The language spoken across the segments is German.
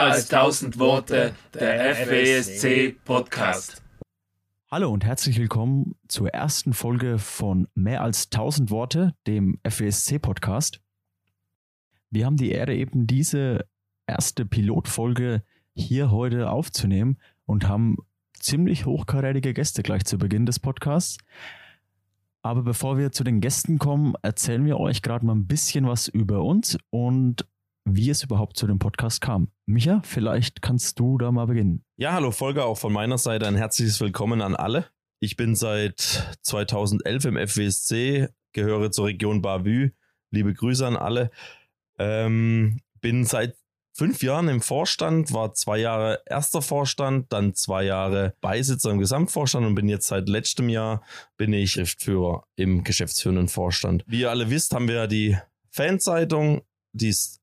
Mehr als tausend Worte, der FWSC Podcast. Hallo und herzlich willkommen zur ersten Folge von Mehr als tausend Worte, dem FWSC Podcast. Wir haben die Ehre, eben diese erste Pilotfolge hier heute aufzunehmen und haben ziemlich hochkarätige Gäste gleich zu Beginn des Podcasts. Aber bevor wir zu den Gästen kommen, erzählen wir euch gerade mal ein bisschen was über uns und wie es überhaupt zu dem Podcast kam. Micha, vielleicht kannst du da mal beginnen. Ja, hallo Volker, auch von meiner Seite ein herzliches Willkommen an alle. Ich bin seit 2011 im FWSC, gehöre zur Region Bavü. Liebe Grüße an alle. Ähm, bin seit fünf Jahren im Vorstand, war zwei Jahre erster Vorstand, dann zwei Jahre Beisitzer im Gesamtvorstand und bin jetzt seit letztem Jahr bin ich Schriftführer im geschäftsführenden Vorstand. Wie ihr alle wisst, haben wir ja die Fanzeitung, die es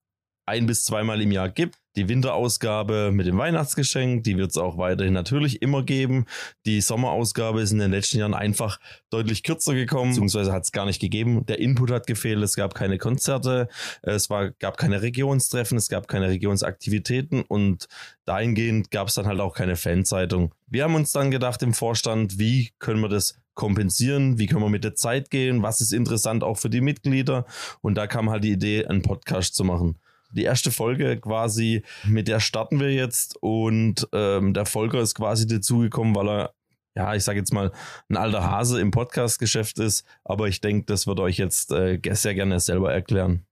ein bis zweimal im Jahr gibt. Die Winterausgabe mit dem Weihnachtsgeschenk, die wird es auch weiterhin natürlich immer geben. Die Sommerausgabe ist in den letzten Jahren einfach deutlich kürzer gekommen, beziehungsweise hat es gar nicht gegeben. Der Input hat gefehlt, es gab keine Konzerte, es war, gab keine Regionstreffen, es gab keine Regionsaktivitäten und dahingehend gab es dann halt auch keine Fanzeitung. Wir haben uns dann gedacht im Vorstand, wie können wir das kompensieren, wie können wir mit der Zeit gehen, was ist interessant auch für die Mitglieder und da kam halt die Idee, einen Podcast zu machen die erste Folge quasi, mit der starten wir jetzt und ähm, der Volker ist quasi dazugekommen, weil er, ja, ich sage jetzt mal, ein alter Hase im Podcast-Geschäft ist, aber ich denke, das wird euch jetzt äh, sehr gerne selber erklären.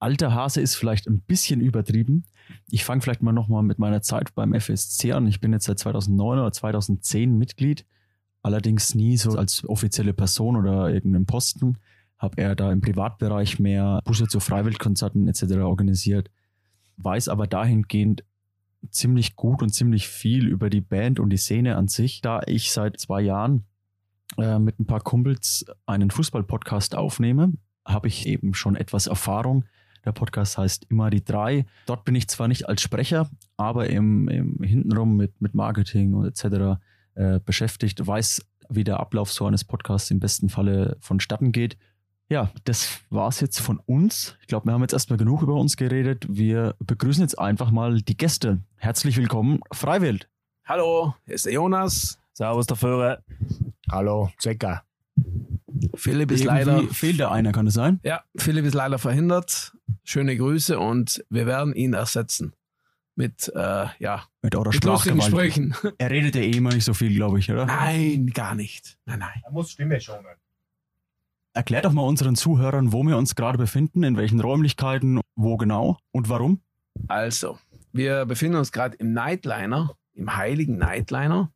Alter Hase ist vielleicht ein bisschen übertrieben. Ich fange vielleicht mal nochmal mit meiner Zeit beim FSC an. Ich bin jetzt seit 2009 oder 2010 Mitglied, allerdings nie so als offizielle Person oder irgendeinen Posten habe er da im Privatbereich mehr Busse zu Freiwildkonzerten etc. organisiert, weiß aber dahingehend ziemlich gut und ziemlich viel über die Band und die Szene an sich, da ich seit zwei Jahren äh, mit ein paar Kumpels einen Fußball-Podcast aufnehme, habe ich eben schon etwas Erfahrung. Der Podcast heißt immer die drei. Dort bin ich zwar nicht als Sprecher, aber im, im hintenrum mit, mit Marketing und etc. Äh, beschäftigt, weiß, wie der Ablauf so eines Podcasts im besten Falle vonstatten geht ja, das war's jetzt von uns. Ich glaube, wir haben jetzt erstmal genug über uns geredet. Wir begrüßen jetzt einfach mal die Gäste. Herzlich willkommen, Freiwild. Hallo, hier ist der Jonas. Servus, der Führer. Hallo, Zecker. Philipp ist Irgendwie leider. Fehlt da einer, kann es sein? Ja, Philipp ist leider verhindert. Schöne Grüße und wir werden ihn ersetzen. Mit, äh, ja. Mit eurer mit Sprüchen. Er redet ja eh immer nicht so viel, glaube ich, oder? Nein, gar nicht. Nein, nein. Er muss Stimme schonen. Erklär doch mal unseren Zuhörern, wo wir uns gerade befinden, in welchen Räumlichkeiten, wo genau und warum. Also, wir befinden uns gerade im Nightliner, im heiligen Nightliner,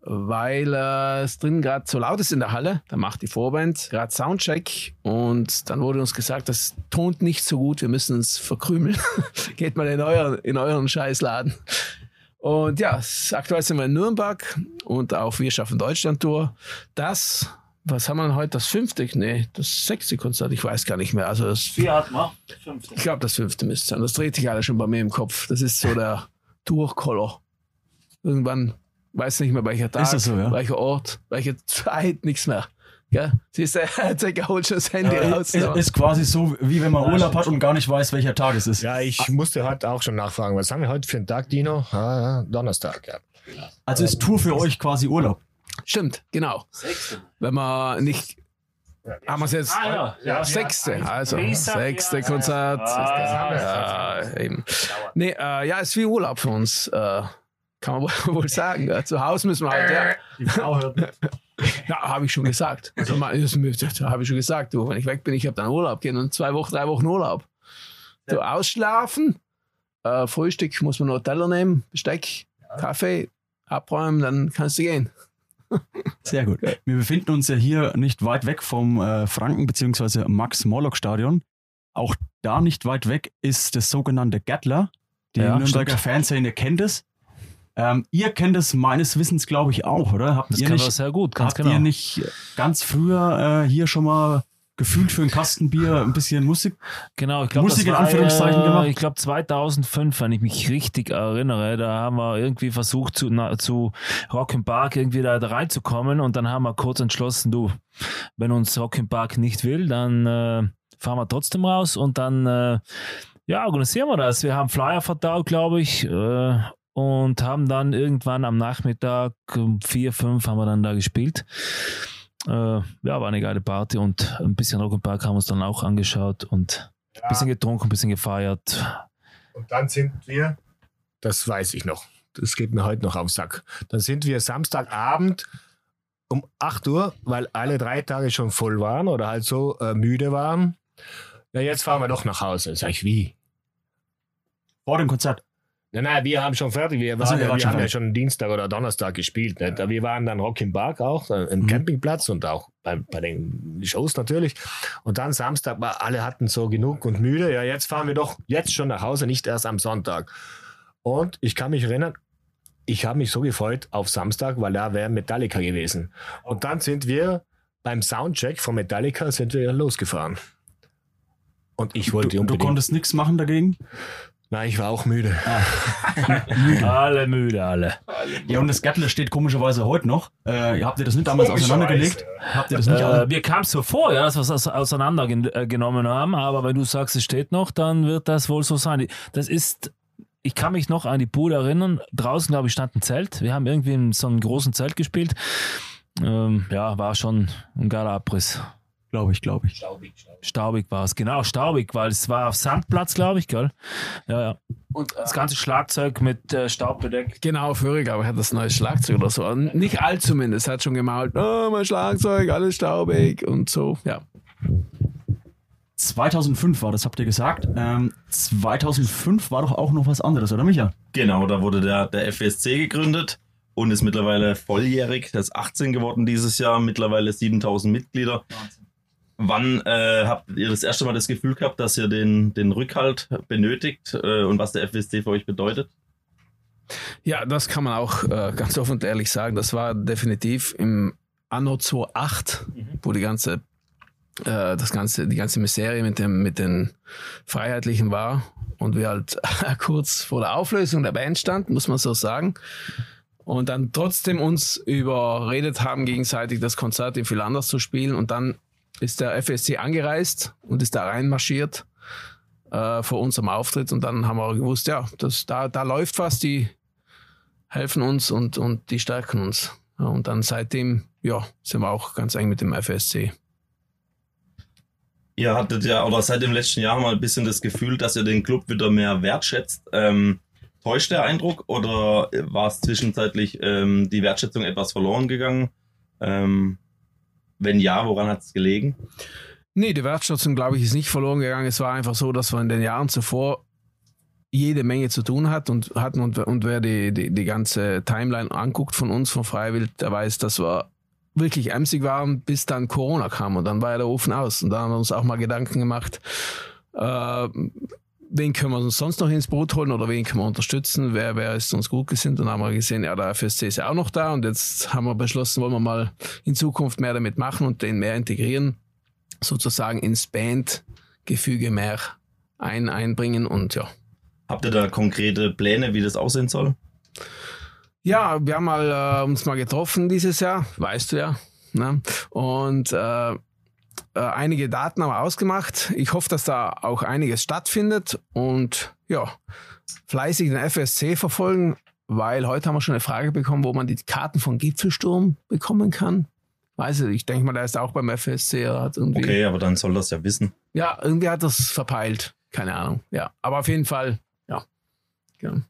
weil äh, es drin gerade so laut ist in der Halle. Da macht die Vorband gerade Soundcheck und dann wurde uns gesagt, das tont nicht so gut, wir müssen uns verkrümeln. Geht mal in, euer, in euren Scheißladen. Und ja, aktuell sind wir in Nürnberg und auf Wir schaffen Deutschland Tour. Das was haben wir heute? Das fünfte? Nee, das sechste Konzert, ich weiß gar nicht mehr. Also das Vier hatten wir, fünfte. Ich glaube, das fünfte müsste sein. Das dreht sich alle schon bei mir im Kopf. Das ist so der Durchkoller. Irgendwann weiß nicht mehr, welcher Tag, so, ja? welcher Ort, welche Zeit, nichts mehr. Gell? Siehst du, Zecker holt schon das Handy ja, raus. Ist, ist quasi so, wie wenn man Urlaub hat und gar nicht weiß, welcher Tag es ist. Ja, ich musste heute auch schon nachfragen. Was haben wir heute für einen Tag, Dino? Ah, ja, Donnerstag, ja. Also ist Tour für euch quasi Urlaub? Stimmt, genau. Sechste. Wenn man nicht. Ja, haben wir es jetzt? Ah, ja. ja sechste, also sechste Konzert. Ja, eben. Nee, äh, ja, ist wie Urlaub für uns. Äh, kann man wohl sagen. Ja. Zu Hause müssen wir halt, ja. Die Frau hört nicht. Ja, habe ich schon gesagt. Also, habe ich schon gesagt. Du, wenn ich weg bin, ich habe dann Urlaub gehen und zwei Wochen, drei Wochen Urlaub. Du ausschlafen, äh, Frühstück muss man noch Teller nehmen, Besteck, Kaffee, abräumen, dann kannst du gehen. Sehr gut. Wir befinden uns ja hier nicht weit weg vom äh, Franken- bzw. Max-Morlock-Stadion. Auch da nicht weit weg ist das sogenannte Gattler. Die ja, Nürnberger Fanszene kennt es. Ähm, ihr kennt es meines Wissens, glaube ich, auch, oder? Habt das ihr nicht, sehr gut, ganz habt genau. ihr nicht ganz früher äh, hier schon mal gefühlt für ein Kastenbier ein bisschen Musik. Genau, ich glaube, Musik in Anführungszeichen gemacht. Ich glaube 2005, wenn ich mich richtig erinnere, da haben wir irgendwie versucht zu, na, zu Rock Park irgendwie da, da, reinzukommen und dann haben wir kurz entschlossen, du, wenn uns Rock Park nicht will, dann äh, fahren wir trotzdem raus und dann äh, ja, organisieren wir das. Wir haben Flyer verdaut, glaube ich, äh, und haben dann irgendwann am Nachmittag um vier, fünf haben wir dann da gespielt. Äh, ja, war eine geile Party und ein bisschen Rock'n'Park haben wir uns dann auch angeschaut und ein bisschen getrunken, ein bisschen gefeiert. Und dann sind wir, das weiß ich noch, das geht mir heute noch auf den Sack. Dann sind wir Samstagabend um 8 Uhr, weil alle drei Tage schon voll waren oder halt so äh, müde waren. Ja, jetzt fahren wir doch nach Hause. Sag ich, wie? Vor dem Konzert. Nein, nein, wir haben schon fertig. Wir, waren, ja, wart wir schon haben ja fertig. schon Dienstag oder Donnerstag gespielt. Nicht? Wir waren dann Rock im Park auch, äh, im Mhm. Campingplatz und auch bei, bei den Shows natürlich. Und dann Samstag, war, alle hatten so genug und müde. Ja, jetzt fahren wir doch jetzt schon nach Hause, nicht erst am Sonntag. Und ich kann mich erinnern, ich habe mich so gefreut auf Samstag, weil da wäre Metallica gewesen. Und dann sind wir beim Soundcheck von Metallica sind wir losgefahren. Und ich wollte Du, du unbedingt. konntest nichts machen dagegen? Nein, ich war auch müde. Alle müde, alle. Ja, und das Gattle steht komischerweise heute noch. Äh, habt ihr das nicht damals auseinandergelegt? Habt ihr das nicht Äh, mir kam es so vor, ja, dass wir es auseinandergenommen haben, aber wenn du sagst, es steht noch, dann wird das wohl so sein. Das ist, ich kann mich noch an die Bude erinnern. Draußen, glaube ich, stand ein Zelt. Wir haben irgendwie in so einem großen Zelt gespielt. Ähm, ja, war schon ein geiler Abriss. Glaube ich, glaube ich. Staubig war es, genau, staubig, weil es war auf Sandplatz, glaube ich, gell? Ja, ja. Und das ganze Schlagzeug mit äh, Staub bedeckt. Genau, Föhrig, aber er hat das neue Schlagzeug oder so. Nicht alt zumindest. Er hat schon gemalt, oh, mein Schlagzeug, alles staubig und so. Ja. 2005 war das, habt ihr gesagt. Ähm, 2005 war doch auch noch was anderes, oder Micha? Genau, da wurde der, der FSC gegründet und ist mittlerweile volljährig. Der ist 18 geworden dieses Jahr, mittlerweile 7000 Mitglieder. Wann äh, habt ihr das erste Mal das Gefühl gehabt, dass ihr den, den Rückhalt benötigt äh, und was der FSC für euch bedeutet? Ja, das kann man auch äh, ganz offen und ehrlich sagen. Das war definitiv im Anno 2008, wo die ganze, äh, das ganze, die ganze Miserie mit dem, mit den Freiheitlichen war und wir halt kurz vor der Auflösung der Band standen, muss man so sagen. Und dann trotzdem uns überredet haben, gegenseitig das Konzert in viel anders zu spielen. Und dann ist der FSC angereist und ist da reinmarschiert äh, vor unserem Auftritt. Und dann haben wir gewusst, ja, das, da, da läuft was, die helfen uns und, und die stärken uns. Ja, und dann seitdem, ja, sind wir auch ganz eng mit dem FSC. Ihr hattet ja, oder seit dem letzten Jahr mal ein bisschen das Gefühl, dass ihr den Club wieder mehr wertschätzt. Ähm, täuscht der Eindruck oder war es zwischenzeitlich ähm, die Wertschätzung etwas verloren gegangen? Ähm, wenn ja, woran hat es gelegen? Nee, die Wertschätzung, glaube ich, ist nicht verloren gegangen. Es war einfach so, dass wir in den Jahren zuvor jede Menge zu tun hat und hatten und, und wer die, die, die ganze Timeline anguckt von uns, von Freiwild, der weiß, dass wir wirklich emsig waren, bis dann Corona kam und dann war ja der Ofen aus. Und da haben wir uns auch mal Gedanken gemacht, äh, wen können wir uns sonst noch ins Boot holen oder wen können wir unterstützen, wer, wer ist uns gut gesinnt. Und dann haben wir gesehen, ja, der FSC ist ja auch noch da und jetzt haben wir beschlossen, wollen wir mal in Zukunft mehr damit machen und den mehr integrieren, sozusagen ins Bandgefüge mehr ein, einbringen und ja. Habt ihr da konkrete Pläne, wie das aussehen soll? Ja, wir haben mal, äh, uns mal getroffen dieses Jahr, weißt du ja. Ne? Und äh, äh, einige Daten haben wir ausgemacht. Ich hoffe, dass da auch einiges stattfindet und ja, fleißig den FSC verfolgen, weil heute haben wir schon eine Frage bekommen, wo man die Karten von Gipfelsturm bekommen kann. Weiß ich, ich denke mal, der ist auch beim FSC. Hat irgendwie, Okay, aber dann soll das ja wissen. Ja, irgendwie hat das verpeilt. Keine Ahnung. Ja, aber auf jeden Fall, ja. Genau.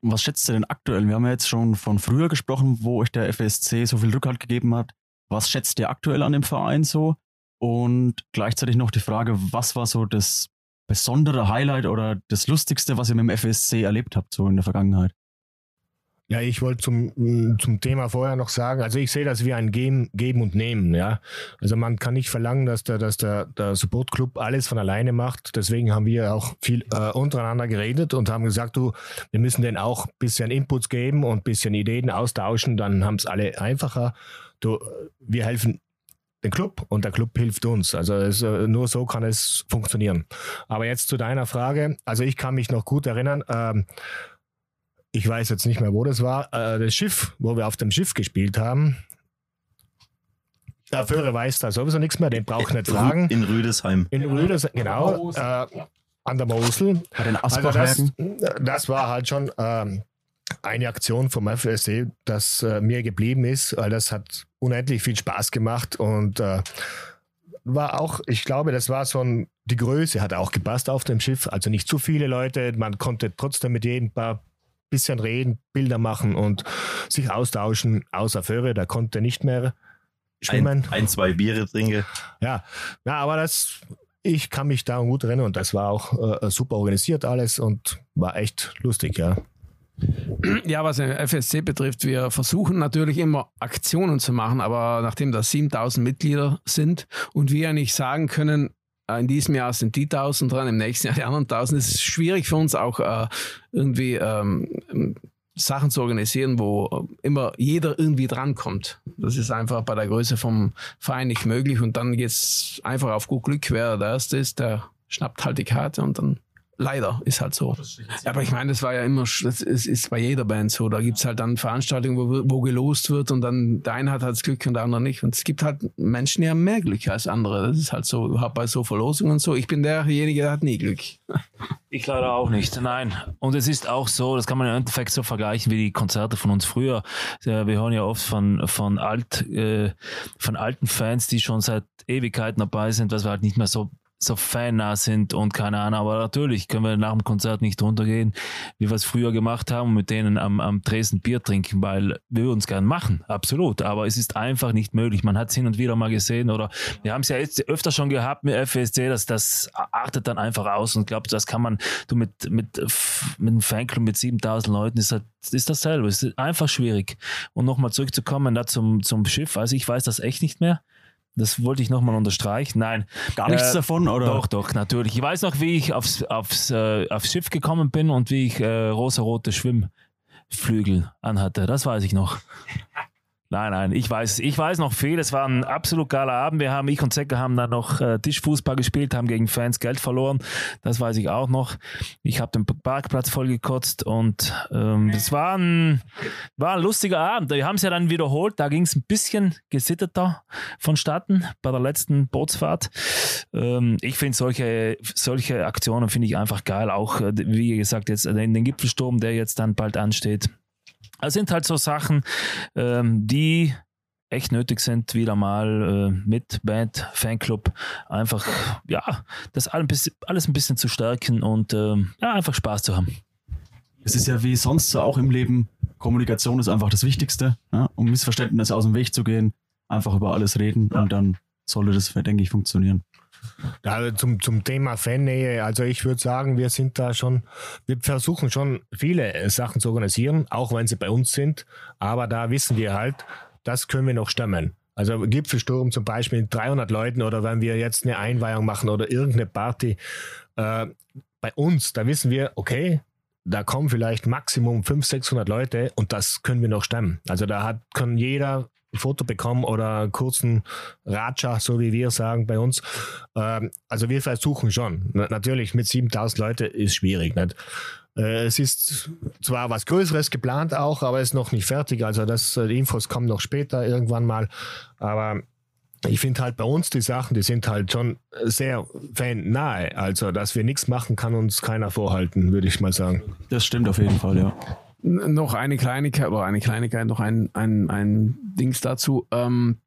Und was schätzt ihr denn aktuell? Wir haben ja jetzt schon von früher gesprochen, wo euch der FSC so viel Rückhalt gegeben hat. Was schätzt ihr aktuell an dem Verein so? Und gleichzeitig noch die Frage, was war so das besondere Highlight oder das Lustigste, was ihr mit dem FSC erlebt habt, so in der Vergangenheit? Ja, ich wollte zum, zum Thema vorher noch sagen, also ich sehe das wie ein Geben, Geben und Nehmen, ja. Also man kann nicht verlangen, dass der, dass der, der Support Club alles von alleine macht. Deswegen haben wir auch viel äh, untereinander geredet und haben gesagt, du, wir müssen denen auch ein bisschen Inputs geben und ein bisschen Ideen austauschen, dann haben es alle einfacher. Du, wir helfen den Club und der Club hilft uns. Also es, äh, nur so kann es funktionieren. Aber jetzt zu deiner Frage. Also ich kann mich noch gut erinnern, ähm, ich weiß jetzt nicht mehr, wo das war, äh, das Schiff, wo wir auf dem Schiff gespielt haben. Der Führer weiß da sowieso nichts mehr, den braucht nicht fragen. In Rüdesheim. In Rüdesheim, genau. Äh, an der Mosel. Bei den Also das, das war halt schon ähm, eine Aktion vom FSC, das äh, mir geblieben ist, weil das hat unendlich viel Spaß gemacht und äh, war auch, ich glaube, das war so ein, die Größe hat auch gepasst auf dem Schiff, also nicht zu viele Leute, man konnte trotzdem mit jedem paar bisschen reden, Bilder machen und sich austauschen, außer Föhre, da konnte nicht mehr schwimmen. Ein, ein, zwei Biere trinke. Ja, ja, aber das, ich kann mich da gut erinnern und das war auch äh, super organisiert alles und war echt lustig, ja. Ja, was den FSC betrifft, wir versuchen natürlich immer Aktionen zu machen, aber nachdem da 7000 Mitglieder sind und wir ja nicht sagen können, äh, in diesem Jahr sind die 1000 dran, im nächsten Jahr die anderen 1000, ist es schwierig für uns auch äh, irgendwie ähm, Sachen zu organisieren, wo immer jeder irgendwie drankommt. Das ist einfach bei der Größe vom Verein nicht möglich und dann geht es einfach auf gut Glück, wer der Erste ist, der schnappt halt die Karte und dann Leider, ist halt so. Aber ich meine, das war ja immer, das ist, ist bei jeder Band so. Da gibt es halt dann Veranstaltungen, wo, wo gelost wird und dann der eine hat halt das Glück und der andere nicht. Und es gibt halt Menschen, die haben mehr Glück als andere. Das ist halt so, überhaupt bei so Verlosungen und so. Ich bin derjenige, der hat nie Glück. Ich leider auch nicht, nein. Und es ist auch so, das kann man im Endeffekt so vergleichen wie die Konzerte von uns früher. Wir hören ja oft von, von, alt, äh, von alten Fans, die schon seit Ewigkeiten dabei sind, was wir halt nicht mehr so so fannah sind und keine Ahnung, aber natürlich können wir nach dem Konzert nicht runtergehen, wie wir es früher gemacht haben und mit denen am, am Dresden Bier trinken, weil wir uns gern machen, absolut, aber es ist einfach nicht möglich. Man hat es hin und wieder mal gesehen oder wir haben es ja jetzt öfter schon gehabt mit FSC, dass das artet dann einfach aus und glaube, das kann man, du mit, mit, mit einem Fanclub mit 7000 Leuten ist halt, ist dasselbe, es ist einfach schwierig. Und nochmal zurückzukommen da zum, zum Schiff, also ich weiß das echt nicht mehr. Das wollte ich nochmal unterstreichen. Nein. Gar nichts äh, davon, oder? Doch, doch, natürlich. Ich weiß noch, wie ich aufs, aufs, äh, aufs Schiff gekommen bin und wie ich äh, rosa-rote Schwimmflügel anhatte. Das weiß ich noch. Nein, nein, ich weiß, ich weiß noch viel. Es war ein absolut geiler Abend. Wir haben, ich und Zecker haben dann noch äh, Tischfußball gespielt, haben gegen Fans Geld verloren. Das weiß ich auch noch. Ich habe den Parkplatz vollgekotzt und ähm, es war ein, war ein lustiger Abend. Wir haben es ja dann wiederholt. Da ging es ein bisschen gesitteter vonstatten bei der letzten Bootsfahrt. Ähm, ich finde solche, solche Aktionen finde ich einfach geil. Auch, äh, wie gesagt, jetzt den, den Gipfelsturm, der jetzt dann bald ansteht. Das sind halt so Sachen, ähm, die echt nötig sind, wieder mal äh, mit Band, Fanclub, einfach, ja, das alles ein bisschen zu stärken und äh, ja, einfach Spaß zu haben. Es ist ja wie sonst so auch im Leben, Kommunikation ist einfach das Wichtigste, ja, um Missverständnisse aus dem Weg zu gehen, einfach über alles reden ja. und dann sollte das, denke ich, funktionieren. Ja, zum, zum Thema Fannähe, also ich würde sagen, wir sind da schon, wir versuchen schon viele Sachen zu organisieren, auch wenn sie bei uns sind, aber da wissen wir halt, das können wir noch stemmen. Also Gipfelsturm zum Beispiel mit 300 Leuten oder wenn wir jetzt eine Einweihung machen oder irgendeine Party, äh, bei uns, da wissen wir, okay, da kommen vielleicht Maximum 500, 600 Leute und das können wir noch stemmen. Also da hat, kann jeder ein Foto bekommen oder einen kurzen Ratscha, so wie wir sagen bei uns. Ähm, also wir versuchen schon. natürlich mit 7000 Leute ist schwierig. Nicht? Äh, es ist zwar was Größeres geplant auch, aber es ist noch nicht fertig. Also das, äh, die Infos kommen noch später irgendwann mal. Aber ich finde halt bei uns die Sachen, die sind halt schon sehr fan-nahe. Also, dass wir nichts machen, kann uns keiner vorhalten, würde ich mal sagen. Das stimmt auf jeden Fall, ja noch eine Kleinigkeit, oder eine Kleinigkeit, noch ein, ein, ein Dings dazu. Ähm,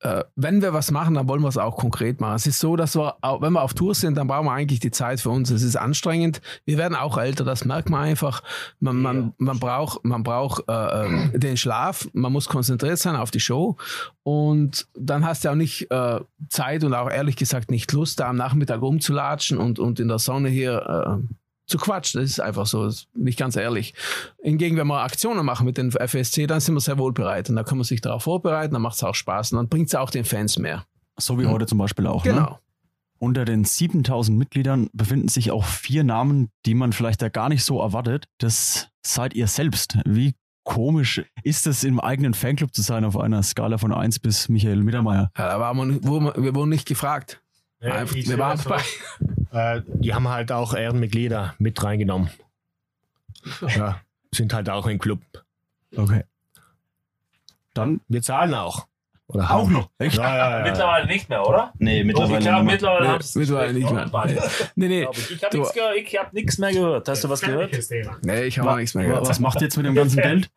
äh, wenn wir was machen, dann wollen wir es auch konkret machen. Es ist so, dass wir, wenn wir auf Tour sind, dann brauchen wir eigentlich die Zeit für uns. Es ist anstrengend. Wir werden auch älter, das merkt man einfach. Man, man, man braucht, man braucht äh, ähm, den Schlaf, man muss konzentriert sein auf die Show. Und dann hast du auch nicht äh, Zeit und auch ehrlich gesagt nicht Lust, da am Nachmittag rumzulatschen und, und in der Sonne hier äh, zu Quatsch. Das ist einfach so, nicht ganz ehrlich. Hingegen, wenn wir Aktionen machen mit den FSC, dann sind wir sehr wohl bereit. Und da kann man sich darauf vorbereiten, dann macht es auch Spaß und dann bringt es auch den Fans mehr. So wie mhm. heute zum Beispiel auch. Ne? Genau. Ne? Unter den 7000 Mitgliedern befinden sich auch vier Namen, die man vielleicht da gar nicht so erwartet. Das seid ihr selbst. Wie komisch ist es, im eigenen Fanclub zu sein auf einer Skala von 1 bis Michael Mittermeier? Ja, da waren wir, wir wurden nicht gefragt. Ja, Einfach, wir waren dabei. Äh, die haben halt auch Ehrenmitglieder mit reingenommen. Ja, sind halt auch im Club. Okay. Dann, wir zahlen auch. Oder Auch noch. Ja, ja, ja. Mittlerweile nicht mehr, oder? Nee, mittlerweile ich mehr. mittlerweile Nee, mittlerweile nicht mehr. Nee, nee. glaub ich habe Du- nichts, hab nichts mehr gehört. Hast du was gehört? Nee, ich habe auch nichts mehr gehört. Was macht ihr jetzt mit dem ganzen Geld?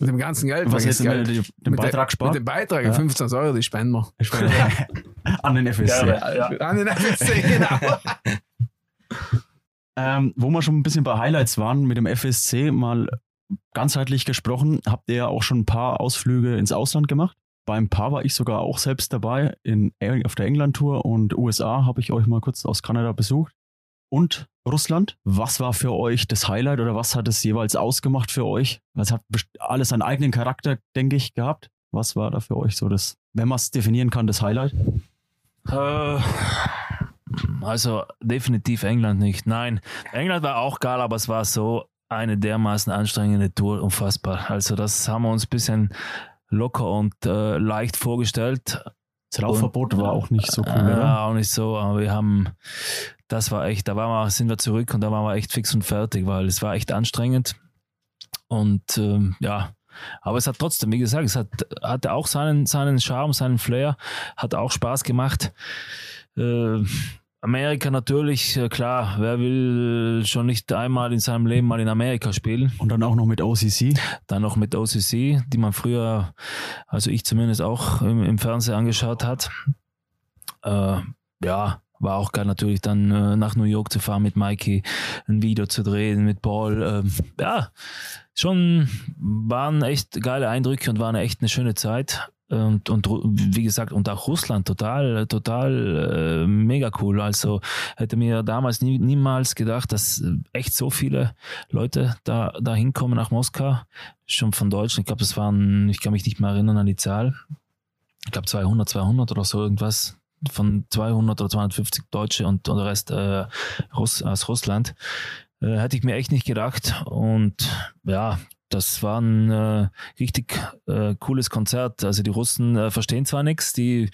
Mit dem ganzen Geld. Was ist denn Geld? mit dem Mit Beitrag Mit spart? dem Beitrag, Ja. 15 Euro, die spenden wir. An den FSC. Gerne, ja. An den FSC, genau. Ähm, wo wir schon ein bisschen bei Highlights waren, mit dem FSC mal ganzheitlich gesprochen, habt ihr ja auch schon ein paar Ausflüge ins Ausland gemacht. Beim Paar war ich sogar auch selbst dabei in, auf der England-Tour und USA habe ich euch mal kurz aus Kanada besucht. Und Russland. Was war für euch das Highlight oder was hat es jeweils ausgemacht für euch? Es hat alles einen eigenen Charakter, denke ich, gehabt. Was war da für euch so das, wenn man es definieren kann, das Highlight? Äh, Also definitiv England nicht. Nein, England war auch geil, aber es war so eine dermaßen anstrengende Tour, unfassbar. Also das haben wir uns ein bisschen locker und äh, leicht vorgestellt. Das Laufverbot war auch nicht so cool, Äh, oder? auch nicht so, aber wir haben, das war echt, da waren wir, sind wir zurück und da waren wir echt fix und fertig, weil es war echt anstrengend. Und ähm, ja, aber es hat trotzdem, wie gesagt, es hat, hatte auch seinen, seinen Charme, seinen Flair, hat auch Spaß gemacht. Äh, Amerika natürlich, äh, klar, wer will schon nicht einmal in seinem Leben mal in Amerika spielen? Und dann auch noch mit OCC. Dann noch mit OCC, die man früher, also ich zumindest auch im, im Fernsehen angeschaut hat. Äh, ja, war auch geil natürlich dann äh, nach New York zu fahren mit Mikey, ein Video zu drehen mit Paul. ähm, ja, schon waren echt geile Eindrücke und war eine echt eine schöne Zeit. Und, und wie gesagt, und auch Russland, total, total äh, mega cool. Also hätte mir damals nie, niemals gedacht, dass echt so viele Leute da, da hinkommen nach Moskau, schon von Deutschland. Ich glaube, das waren, ich kann mich nicht mehr erinnern an die Zahl. Ich glaube 200, 200 oder so irgendwas. Von 200 oder 250 Deutsche und, und der Rest äh, Russ, aus Russland. Äh, hätte ich mir echt nicht gedacht. Und ja, das war ein äh, richtig äh, cooles Konzert. Also die Russen äh, verstehen zwar nichts, die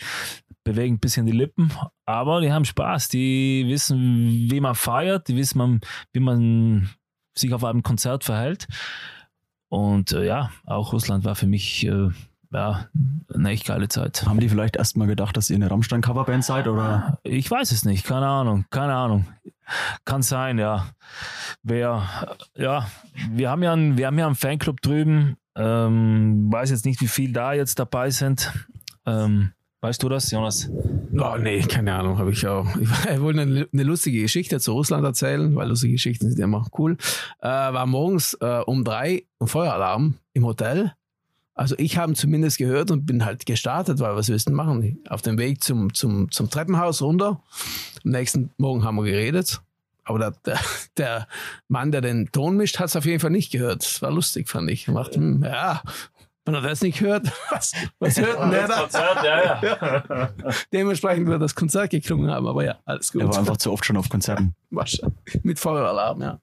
bewegen ein bisschen die Lippen, aber die haben Spaß. Die wissen, wie man feiert, die wissen, man, wie man sich auf einem Konzert verhält. Und äh, ja, auch Russland war für mich äh, ja, eine echt geile Zeit. Haben die vielleicht erst mal gedacht, dass ihr eine Rammstein-Coverband seid? Oder? Ich weiß es nicht, keine Ahnung, keine Ahnung. Kann sein, ja. Wer, ja, wir haben ja einen, wir haben ja einen Fanclub drüben. Ähm, weiß jetzt nicht, wie viel da jetzt dabei sind. Ähm, weißt du das, Jonas? Oh, nee, keine Ahnung, habe ich auch. Ich wollte eine, eine lustige Geschichte zu Russland erzählen, weil lustige Geschichten sind immer cool. Äh, war morgens äh, um drei ein Feueralarm im Hotel. Also ich habe ihn zumindest gehört und bin halt gestartet, weil was willst du machen? Auf dem Weg zum, zum, zum Treppenhaus runter. Am nächsten Morgen haben wir geredet. Aber der, der, der Mann, der den Ton mischt, hat es auf jeden Fall nicht gehört. Das war lustig, fand ich. Er Macht, hm, ja, wenn er das nicht hört, was, was hört denn der da? Konzert, ja, ja. Dementsprechend wird das Konzert geklungen haben, aber ja, alles gut. Er war einfach zu oft schon auf Konzerten. Mit Feueralarm, ja.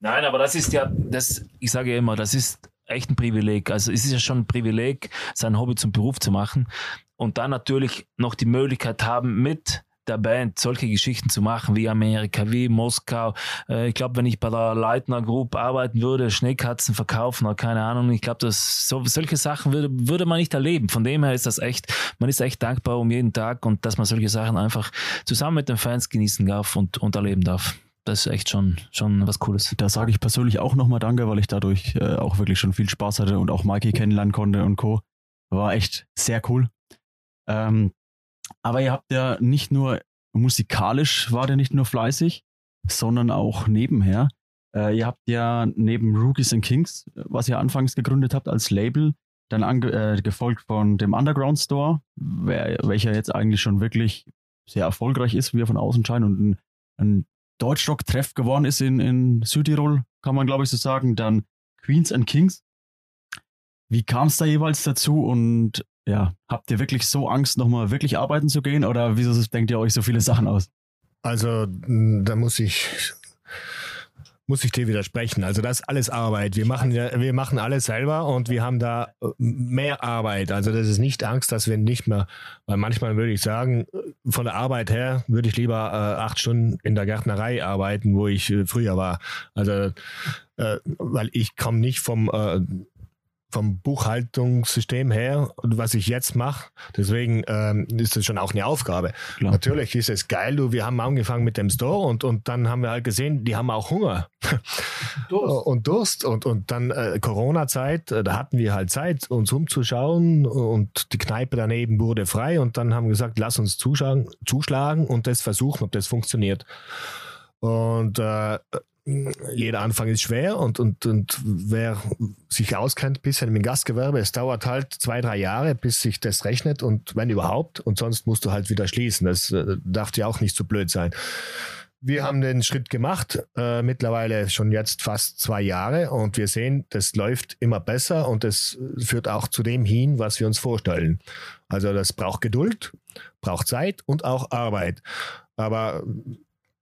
Nein, aber das ist ja, das, ich sage ja immer, das ist echt ein Privileg. Also es ist ja schon ein Privileg, sein Hobby zum Beruf zu machen und dann natürlich noch die Möglichkeit haben, mit der Band solche Geschichten zu machen, wie Amerika, wie Moskau. Äh, ich glaube, wenn ich bei der Leitner Group arbeiten würde, Schneekatzen verkaufen oder keine Ahnung, ich glaube, dass so, solche Sachen würde, würde man nicht erleben. Von dem her ist das echt, man ist echt dankbar um jeden Tag und dass man solche Sachen einfach zusammen mit den Fans genießen darf und, und erleben darf. Das ist echt schon, schon was Cooles. Da sage ich persönlich auch nochmal Danke, weil ich dadurch äh, auch wirklich schon viel Spaß hatte und auch Mikey kennenlernen konnte und Co. War echt sehr cool. Ähm, aber ihr habt ja nicht nur musikalisch war der nicht nur fleißig, sondern auch nebenher. Äh, ihr habt ja neben Rookies and Kings, was ihr anfangs gegründet habt als Label, dann äh, gefolgt von dem Underground Store, wer, welcher jetzt eigentlich schon wirklich sehr erfolgreich ist, wie er von außen scheint und ein, ein Deutschrock-Treff geworden ist in, in Südtirol, kann man glaube ich so sagen. Dann Queens and Kings. Wie kam es da jeweils dazu und ja, habt ihr wirklich so Angst, nochmal wirklich arbeiten zu gehen oder wieso denkt ihr euch so viele Sachen aus? Also, da muss ich, muss ich dir widersprechen. Also, das ist alles Arbeit. Wir machen wir machen alles selber und wir haben da äh, mehr Arbeit. Also, das ist nicht Angst, dass wir nicht mehr, weil manchmal würde ich sagen, äh, von der Arbeit her würde ich lieber äh, acht Stunden in der Gärtnerei arbeiten, wo ich äh, früher war. Also, äh, weil ich komme nicht vom, äh, vom Buchhaltungssystem her und was ich jetzt mache. Deswegen ähm, ist das schon auch eine Aufgabe. Klar. Natürlich ist es geil, du, wir haben angefangen mit dem Store und, und dann haben wir halt gesehen, die haben auch Hunger Durst. und Durst und, und dann äh, Corona-Zeit, äh, da hatten wir halt Zeit, uns umzuschauen und die Kneipe daneben wurde frei und dann haben wir gesagt, lass uns zuschlagen, zuschlagen und das versuchen, ob das funktioniert. Und äh, jeder Anfang ist schwer und, und, und wer sich auskennt ein bisschen im Gastgewerbe, es dauert halt zwei, drei Jahre, bis sich das rechnet und wenn überhaupt und sonst musst du halt wieder schließen. Das äh, darf dir auch nicht so blöd sein. Wir haben den Schritt gemacht, äh, mittlerweile schon jetzt fast zwei Jahre und wir sehen, das läuft immer besser und es führt auch zu dem hin, was wir uns vorstellen. Also das braucht Geduld, braucht Zeit und auch Arbeit. Aber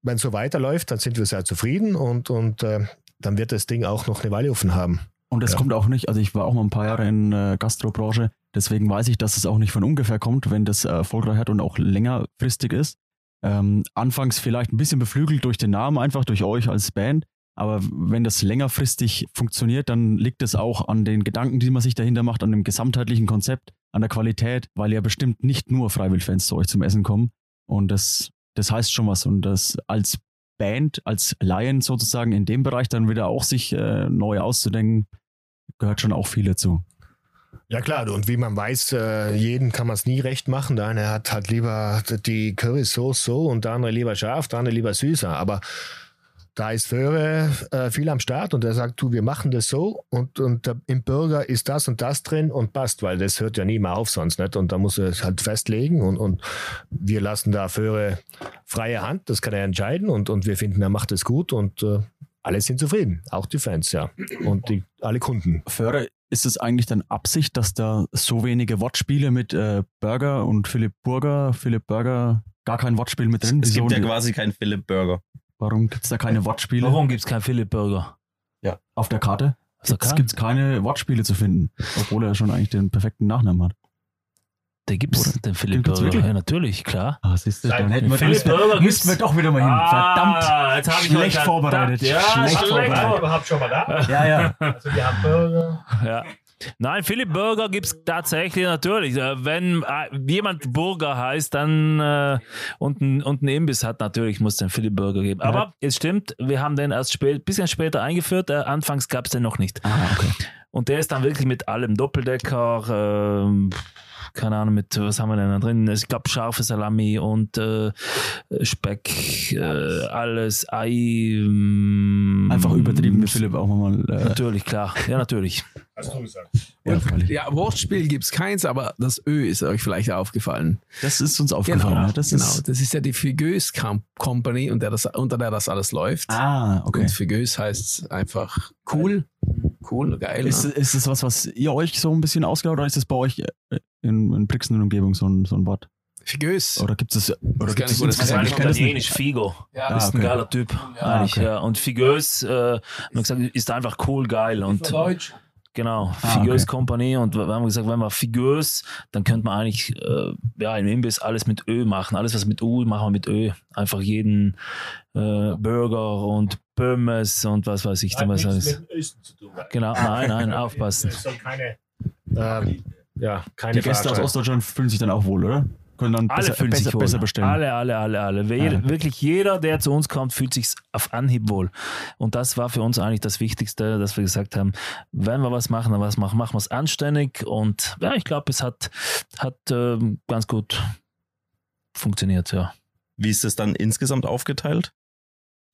wenn es so weiterläuft, dann sind wir sehr zufrieden und, und äh, dann wird das Ding auch noch eine Weile offen haben. Und es Ja. kommt auch nicht, also ich war auch mal ein paar Jahre in äh, Gastrobranche, deswegen weiß ich, dass es auch nicht von ungefähr kommt, wenn das äh, erfolgreich hat und auch längerfristig ist. Ähm, anfangs vielleicht ein bisschen beflügelt durch den Namen, einfach durch euch als Band. Aber wenn das längerfristig funktioniert, dann liegt es auch an den Gedanken, die man sich dahinter macht, an dem gesamtheitlichen Konzept, an der Qualität, weil ja bestimmt nicht nur Freiwilligfans zu euch zum Essen kommen. Und das, das heißt schon was. Und das als Band, als Laien sozusagen in dem Bereich dann wieder auch sich äh, neu auszudenken, gehört schon auch viel dazu. Ja klar, und wie man weiß, äh, jedem kann man es nie recht machen. Der eine hat halt lieber die Currysoße so und der andere lieber scharf, der andere lieber süßer. Aber da ist Föhre äh, viel am Start und er sagt, du, wir machen das so und, und da, im Burger ist das und das drin und passt, weil das hört ja nie mehr auf sonst nicht und da muss er es halt festlegen und, und wir lassen da Föhre freie Hand, das kann er entscheiden und, und wir finden, er macht es gut und äh, alle sind zufrieden, auch die Fans, ja und die, alle Kunden. Förder, ist es eigentlich dann Absicht, dass da so wenige Wortspiele mit äh, Burger und Philipp Burger, Philipp Burger, gar kein Wortspiel mit drin? Es gibt ja quasi keinen Philipp Burger. Warum gibt es da keine Wortspiele? Warum gibt es keinen Philipp Burger? Ja, auf der Karte der gibt es keine Wortspiele zu finden, obwohl er schon eigentlich den perfekten Nachnamen hat. Da gibt es Oder? den Philipp gibt's Burger. Ja, natürlich, klar. Ah, siehst du, dann hätten wir, Philipp Burger müssten wir gibt's- doch wieder mal hin. Ah, Verdammt. jetzt hab ich schlecht vorbereitet. Ja, schlecht schlecht vorbereitet. überhaupt schon mal da? Ja, ja. Also wir haben Burger. Ja. Nein, Philipp Burger gibt es tatsächlich natürlich. Äh, Wenn äh, jemand Burger heißt, dann äh, und, ein, und ein Imbiss hat, natürlich muss es den Philipp Burger geben. Aber es stimmt, wir haben den erst spät, bisschen später eingeführt. Äh, anfangs gab es den noch nicht. Ah, okay. Und der ist dann wirklich mit allem Doppeldecker, ähm, keine Ahnung, mit was haben wir denn da drin? Ich glaube, scharfe Salami und äh, Speck, äh, alles, Ei. ähm, Einfach übertrieben mit Philipp auch mal. Äh, Natürlich, klar. Ja, natürlich. Hast du gesagt. ja, Wortspiel gibt es keins, aber das Ö ist euch vielleicht aufgefallen. Das ist uns aufgefallen. Genau, ja. das genau. ist, das ist ja die Figös Com- Company, unter der, das, unter der das alles läuft. ah, okay. Und Figös heißt einfach cool. Cool, geil. Ist, ne? ist das was, was ihr euch so ein bisschen ausgedacht oder ist das bei euch äh, in, in Brixen und Umgebung so ein, so ein Wort? Figös. Oder gibt es oder gar gibt es das Das herkommt. eigentlich ich kenn das nicht. italienisch, Figo. Ja, Ah, ist ein okay. geiler Typ. Ja, eigentlich, okay. ja. Und Figös, äh, haben wir gesagt, ist einfach cool, geil. Und Deutsch. genau, Ah, Figös okay. Kompanie. Und wir haben gesagt, wenn wir Figös, dann könnte man eigentlich äh, ja, im Imbiss alles mit Ö machen. Alles, was mit U, machen wir mit Ö. Einfach jeden äh, Burger und Pommes und was weiß ich. denn was alles. Östen zu tun. Genau, nein, nein, aufpassen. Es soll keine, ähm, ja, keine Die Gäste aus. Ostdeutschland fühlen sich dann auch wohl, oder? Können dann Alle besser, fühlen besser, sich wohl. besser bestellen. Alle, alle, alle, alle. Wer, Ah, okay. Wirklich jeder, der zu uns kommt, fühlt sich auf Anhieb wohl. Und das war für uns eigentlich das Wichtigste, dass wir gesagt haben, wenn wir was machen, dann was machen, machen wir es anständig. Und ja, ich glaube, es hat, hat ähm, ganz gut funktioniert, ja. Wie ist das dann insgesamt aufgeteilt?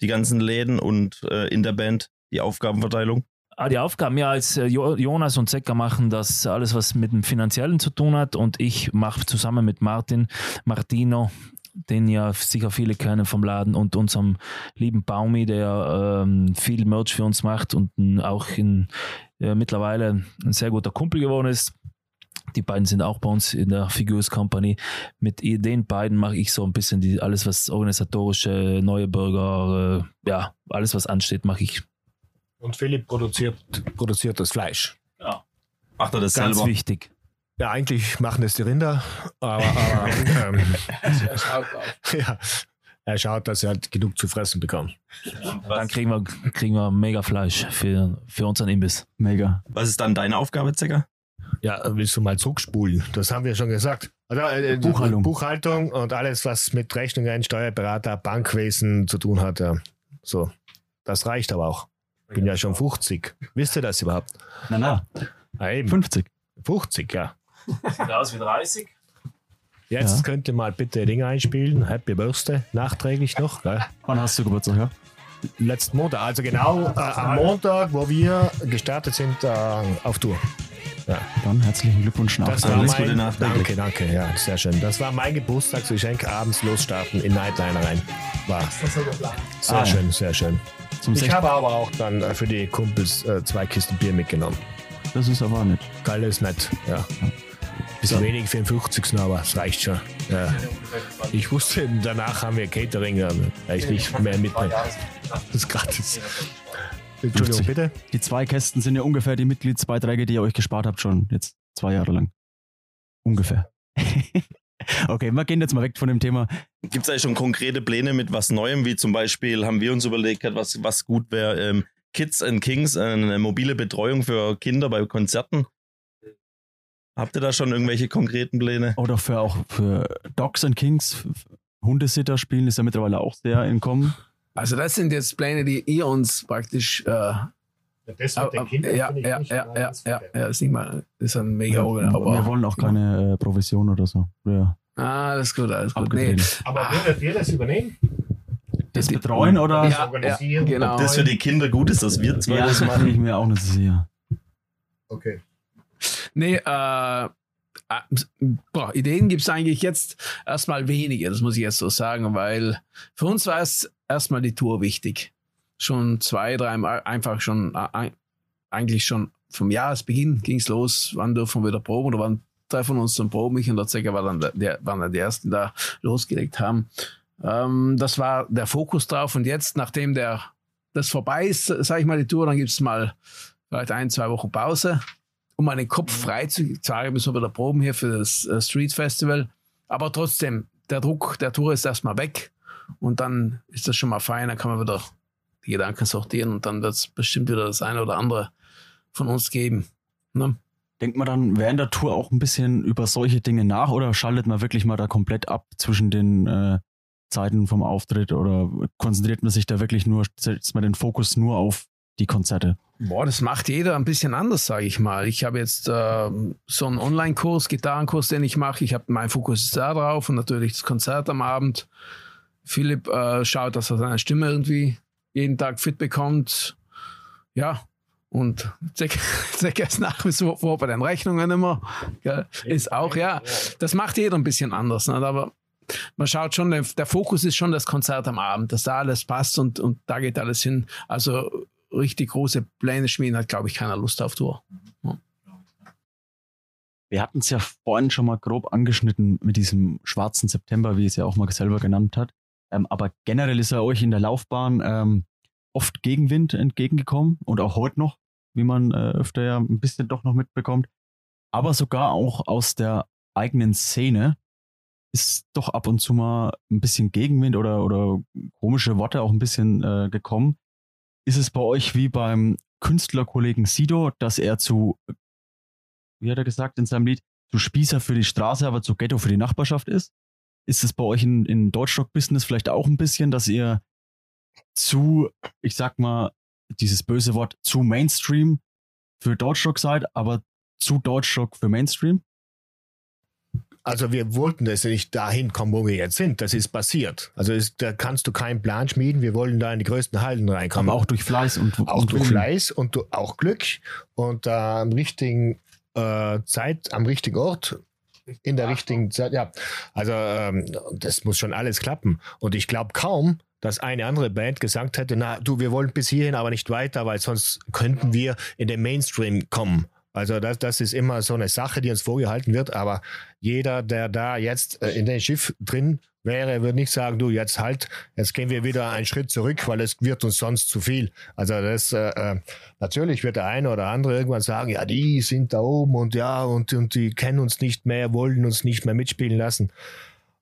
Die ganzen Läden und äh, in der Band, die Aufgabenverteilung? Ah, die Aufgaben, ja, als äh, Jo- Jonas und Zecker machen das alles, was mit dem Finanziellen zu tun hat. Und ich mache zusammen mit Martin, Martino, den ja sicher viele kennen vom Laden, und unserem lieben Baumi, der ähm, viel Merch für uns macht und auch in, äh, mittlerweile ein sehr guter Kumpel geworden ist. Die beiden sind auch bei uns in der Figures Company. Mit den beiden mache ich so ein bisschen die, alles, was organisatorische, neue Burger, äh, ja, alles, was ansteht, mache ich. Und Philipp produziert, produziert das Fleisch. Macht er das Ganz selber? wichtig. Ja, eigentlich machen es die Rinder, aber, aber ähm, ja, er schaut, dass er halt genug zu fressen bekommt. Dann kriegen wir, kriegen wir mega Fleisch für, für unseren Imbiss. Mega. Was ist dann deine Aufgabe, Zecker? Ja, willst du mal zurückspulen? Das haben wir schon gesagt. Oder, äh, Buchhaltung. Buchhaltung und alles, was mit Rechnungen, Steuerberater, Bankwesen zu tun hat. Ja. So, das reicht aber auch. Bin ja schon 50. Wisst ihr das überhaupt? Na, na. Ah, eben. 50. 50, ja. Sieht aus wie 30. Jetzt Ja. könnt ihr mal bitte Dinge einspielen. Happy Birthday, nachträglich noch. Gell? Wann hast du Geburtstag, ja? Letzten Montag, also genau äh, am Montag, wo wir gestartet sind äh, auf Tour. Ja. Dann herzlichen Glückwunsch nach. Das war mein, danke, danke, ja, sehr schön. Das war mein Geburtstagsgeschenk, abends losstarten in Nightliner rein. War sehr Ah, schön, sehr schön. Zum Ich 16. habe aber auch dann äh, für die Kumpels äh, zwei Kisten Bier mitgenommen. Das ist aber nicht. Geil ist nett, ja. Bisschen wenig für den 50. aber es reicht schon. Ja. Ich wusste, danach haben wir Catering, äh, weil ich nicht mehr mitbringen. Das ist gratis. Entschuldigung, 50. bitte? Die zwei Kästen sind ja ungefähr die Mitgliedsbeiträge, die ihr euch gespart habt, schon jetzt zwei Jahre lang. Ungefähr. okay, wir gehen jetzt mal weg von dem Thema. Gibt es eigentlich schon konkrete Pläne mit was Neuem, wie zum Beispiel haben wir uns überlegt, was, was gut wäre, ähm, Kids and Kings, eine mobile Betreuung für Kinder bei Konzerten. Habt ihr da schon irgendwelche konkreten Pläne? Oder für auch für Dogs and Kings, Hundesitter spielen ist ja mittlerweile auch sehr in Kommen. Also das sind jetzt Pläne, die ihr uns praktisch... Äh, Das aber, aber, ja, ja, ja, ja, ja, ja, ist nicht mal, ist ein mega Orgel, wir aber, wollen auch keine äh, Provision oder so. Ja, ah, alles gut, alles gut. Nee. Aber würdet ihr das übernehmen? Das betreuen oder? Ja, ja, organisieren? genau. Ob das für die Kinder gut ist, dass wir zwei Ja, das das machen? ich mir auch nicht so sicher. Okay. Nee, äh, äh, boah, Ideen gibt es eigentlich jetzt erstmal wenige, das muss ich jetzt so sagen, weil für uns war es erstmal die Tour wichtig. Schon zwei, drei Mal einfach schon, eigentlich schon vom Jahresbeginn ging es los, wann dürfen wir wieder proben oder wann treffen uns zum Proben. Ich und der Zecker war dann der, waren dann die Ersten, die da losgelegt haben. Ähm, das war der Fokus drauf und jetzt, nachdem der, das vorbei ist, sage ich mal, die Tour, dann gibt es mal vielleicht ein, zwei Wochen Pause um meinen Kopf frei zu sagen, müssen wir wieder proben hier für das äh, Street Festival. Aber trotzdem, der Druck der Tour ist erstmal weg und dann ist das schon mal fein, dann kann man wieder die Gedanken sortieren und dann wird es bestimmt wieder das eine oder andere von uns geben. Ne? Denkt man dann während der Tour auch ein bisschen über solche Dinge nach oder schaltet man wirklich mal da komplett ab zwischen den äh, Zeiten vom Auftritt oder konzentriert man sich da wirklich nur, setzt man den Fokus nur auf die Konzerte? Boah, das macht jeder ein bisschen anders, sage ich mal. Ich habe jetzt ähm, so einen Online-Kurs, Gitarrenkurs, den ich mache. Ich habe mein Fokus ist da drauf und natürlich das Konzert am Abend. Philipp äh, schaut, dass er seine Stimme irgendwie jeden Tag fit bekommt. Ja, und Zeck ist nach wie vor bei den Rechnungen immer. Gell? Ist auch, ja. Das macht jeder ein bisschen anders. Nicht? Aber man schaut schon, der, Fokus ist schon das Konzert am Abend, dass da alles passt und, und da geht alles hin. Also richtig große Pläne schmieden hat, glaube ich, keiner Lust auf Tour. Wir hatten es ja vorhin schon mal grob angeschnitten mit diesem schwarzen September, wie es ja auch mal selber genannt hat. Ähm, aber generell ist er euch in der Laufbahn ähm, oft Gegenwind entgegengekommen und auch heute noch, wie man äh, öfter ja ein bisschen doch noch mitbekommt. Aber sogar auch aus der eigenen Szene ist doch ab und zu mal ein bisschen Gegenwind oder, oder komische Worte auch ein bisschen äh, gekommen. Ist es bei euch wie beim Künstlerkollegen Sido, dass er zu wie hat er gesagt in seinem Lied, zu Spießer für die Straße, aber zu Ghetto für die Nachbarschaft ist? Ist es bei euch in, in Deutschrock-Business vielleicht auch ein bisschen, dass ihr zu, ich sag mal, dieses böse Wort, zu Mainstream für Deutschrock seid, aber zu Deutschrock für Mainstream? Also wir wollten das ja nicht dahin kommen, wo wir jetzt sind. Das ist passiert. Also ist, da kannst du keinen Plan schmieden. Wir wollen da in die größten Hallen reinkommen. Aber auch durch Fleiß und auch und durch Willen. Fleiß und auch Glück und äh, am richtigen äh, Zeit, am richtigen Ort, in der richtigen Zeit. Ja, also ähm, das muss schon alles klappen. Und ich glaube kaum, dass eine andere Band gesagt hätte, na du, wir wollen bis hierhin, aber nicht weiter, weil sonst könnten wir in den Mainstream kommen. Also das, das ist immer so eine Sache, die uns vorgehalten wird. Aber jeder, der da jetzt äh, in dem Schiff drin wäre, würde nicht sagen, du jetzt halt, jetzt gehen wir wieder einen Schritt zurück, weil es wird uns sonst zu viel. Also das äh, äh, natürlich wird der eine oder andere irgendwann sagen, ja, die sind da oben und ja und und die kennen uns nicht mehr, wollen uns nicht mehr mitspielen lassen.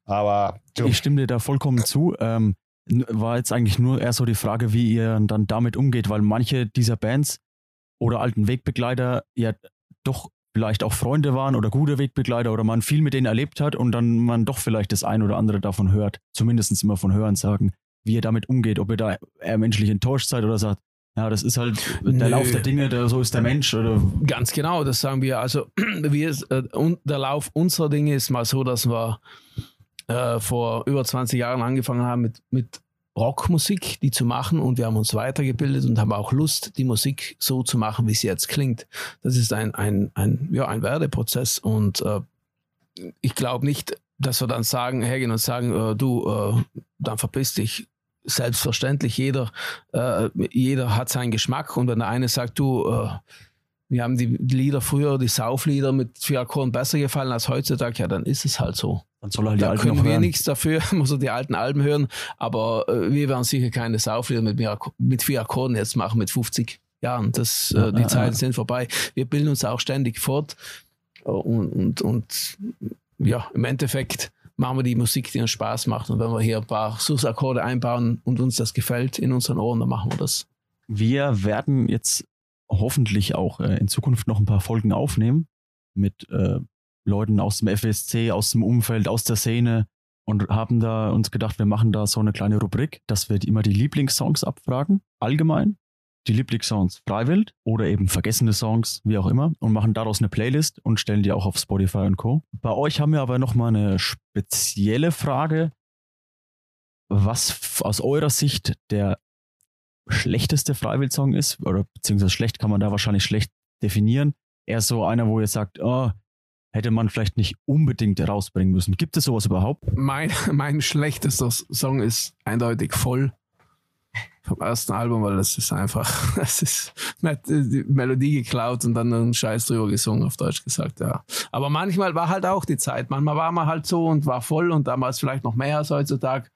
Aber so. ich stimme dir da vollkommen zu. Ähm, war jetzt eigentlich nur eher so die Frage, wie ihr dann damit umgeht, weil manche dieser Bands oder alten Wegbegleiter ja doch vielleicht auch Freunde waren oder gute Wegbegleiter oder man viel mit denen erlebt hat und dann man doch vielleicht das ein oder andere davon hört, zumindest immer von Hören sagen, wie ihr damit umgeht, ob ihr da eher menschlich enttäuscht seid oder sagt, ja, das ist halt der Nö. Lauf der Dinge, der, so ist der Mensch. Oder? Ganz genau, das sagen wir. Also wir, äh, der Lauf unserer Dinge ist mal so, dass wir äh, vor über 20 Jahren angefangen haben mit, mit Rockmusik, die zu machen und wir haben uns weitergebildet und haben auch Lust, die Musik so zu machen, wie sie jetzt klingt. Das ist ein, ein, ein, ja, ein Werdeprozess und äh, ich glaube nicht, dass wir dann sagen, hergehen und sagen, äh, du, äh, dann verpiss dich. Selbstverständlich, jeder, äh, jeder hat seinen Geschmack und wenn der eine sagt, du, äh, mir haben die Lieder früher, die Sauflieder mit vier Akkorden besser gefallen als heutzutage, ja, dann ist es halt so. Dann soll er die da alten können wir hören. nichts dafür, muss er die alten Alben hören. Aber äh, wir werden sicher keine Sauflieder mit, mit vier Akkorden jetzt machen, mit 50 Jahren. Das, äh, die ja, Zeiten ja. sind vorbei. Wir bilden uns auch ständig fort. Und, und, und ja, im Endeffekt machen wir die Musik, die uns Spaß macht. Und wenn wir hier ein paar Sus-Akkorde einbauen und uns das gefällt in unseren Ohren, dann machen wir das. Wir werden jetzt hoffentlich auch äh, in Zukunft noch ein paar Folgen aufnehmen mit äh, Leuten aus dem FSC, aus dem Umfeld, aus der Szene und haben da uns gedacht, wir machen da so eine kleine Rubrik, dass wir immer die Lieblingssongs abfragen, allgemein, die Lieblingssongs freiwillig oder eben vergessene Songs, wie auch immer, und machen daraus eine Playlist und stellen die auch auf Spotify und Co. Bei euch haben wir aber nochmal eine spezielle Frage, was aus eurer Sicht der schlechteste Freiwill-Song ist, oder beziehungsweise schlecht kann man da wahrscheinlich schlecht definieren. Eher so einer, wo ihr sagt, oh, hätte man vielleicht nicht unbedingt rausbringen müssen. Gibt es sowas überhaupt? Mein, mein schlechtester Song ist eindeutig voll vom ersten Album, weil das ist einfach, das ist die Melodie geklaut und dann einen Scheiß drüber gesungen, auf Deutsch gesagt, ja. Aber manchmal war halt auch die Zeit. Manchmal war man halt so und war voll und damals vielleicht noch mehr als heutzutage.